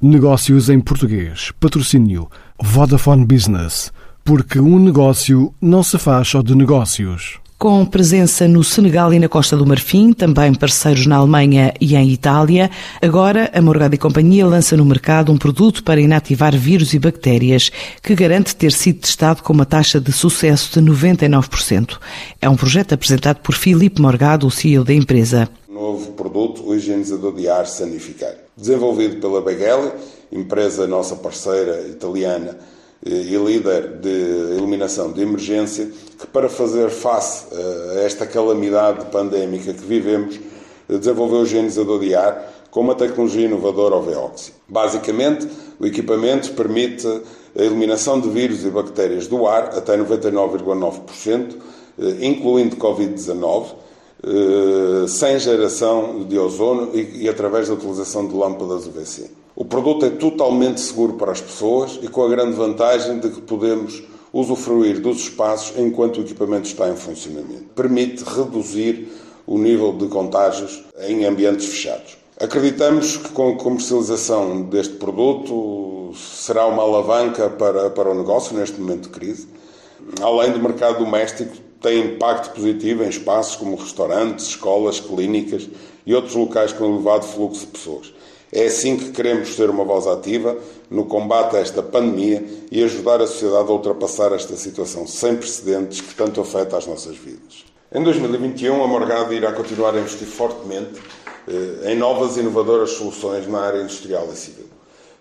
Negócios em português. Patrocínio Vodafone Business. Porque um negócio não se faz só de negócios. Com presença no Senegal e na Costa do Marfim, também parceiros na Alemanha e em Itália, agora a Morgado e Companhia lança no mercado um produto para inativar vírus e bactérias que garante ter sido testado com uma taxa de sucesso de 99%. É um projeto apresentado por Filipe Morgado, o CEO da empresa. Novo produto, o higienizador de ar sanificário. Desenvolvido pela Beghelli, empresa nossa parceira italiana e líder de iluminação de emergência, que para fazer face a esta calamidade pandémica que vivemos, desenvolveu o higienizador de ar com uma tecnologia inovadora OVOXI. Basicamente, o equipamento permite a eliminação de vírus e bactérias do ar até 99,9%, incluindo Covid-19, sem geração de ozono e através da utilização de lâmpadas UVC. O produto é totalmente seguro para as pessoas e com a grande vantagem de que podemos usufruir dos espaços enquanto o equipamento está em funcionamento. Permite reduzir o nível de contágios em ambientes fechados. Acreditamos que com a comercialização deste produto será uma alavanca para, para o negócio neste momento de crise. Além do mercado doméstico, tem impacto positivo em espaços como restaurantes, escolas, clínicas e outros locais com elevado fluxo de pessoas. É assim que queremos ser uma voz ativa no combate a esta pandemia e ajudar a sociedade a ultrapassar esta situação sem precedentes que tanto afeta as nossas vidas. Em 2021, a Morgado irá continuar a investir fortemente eh, em novas e inovadoras soluções na área industrial e civil.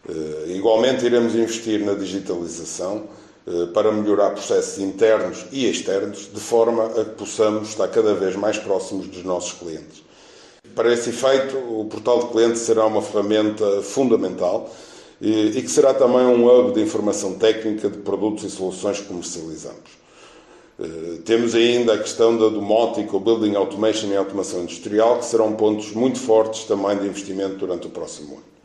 Eh, igualmente, iremos investir na digitalização para melhorar processos internos e externos, de forma a que possamos estar cada vez mais próximos dos nossos clientes. Para esse efeito, o portal de clientes será uma ferramenta fundamental e, que será também um hub de informação técnica de produtos e soluções que comercializamos. Eh, temos ainda a questão da domótica, o building automation e automação industrial, que serão pontos muito fortes também de investimento durante o próximo ano.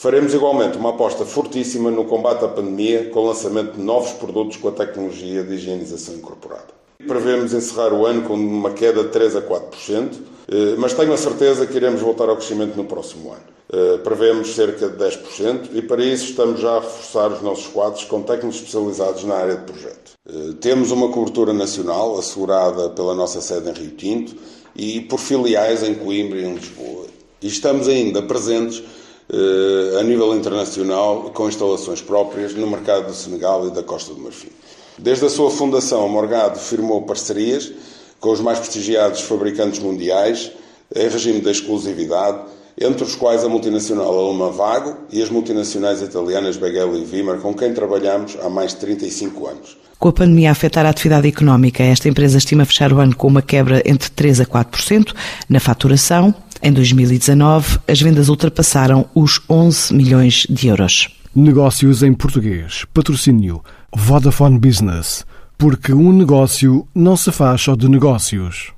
Faremos igualmente uma aposta fortíssima no combate à pandemia, com o lançamento de novos produtos com a tecnologia de higienização incorporada. Prevemos encerrar o ano com uma queda de 3 a 4%, eh, mas tenho a certeza que iremos voltar ao crescimento no próximo ano. Eh, prevemos cerca de 10% e para isso estamos já a reforçar os nossos quadros com técnicos especializados na área de projeto. Eh, temos uma cobertura nacional assegurada pela nossa sede em Rio Tinto e por filiais em Coimbra e em Lisboa. E estamos ainda presentes a nível internacional com instalações próprias no mercado do Senegal e da Costa do Marfim. Desde a sua fundação, a Morgado firmou parcerias com os mais prestigiados fabricantes mundiais em regime de exclusividade, entre os quais a multinacional alemã Vago e as multinacionais italianas Beghelli e Vimer, com quem trabalhamos há mais de 35 anos. Com a pandemia a afetar a atividade económica, esta empresa estima fechar o ano com uma quebra entre 3% a 4% na faturação. Em 2019, as vendas ultrapassaram os 11 milhões de euros. Negócios em português. Patrocínio Vodafone Business. Porque um negócio não se faz só de negócios.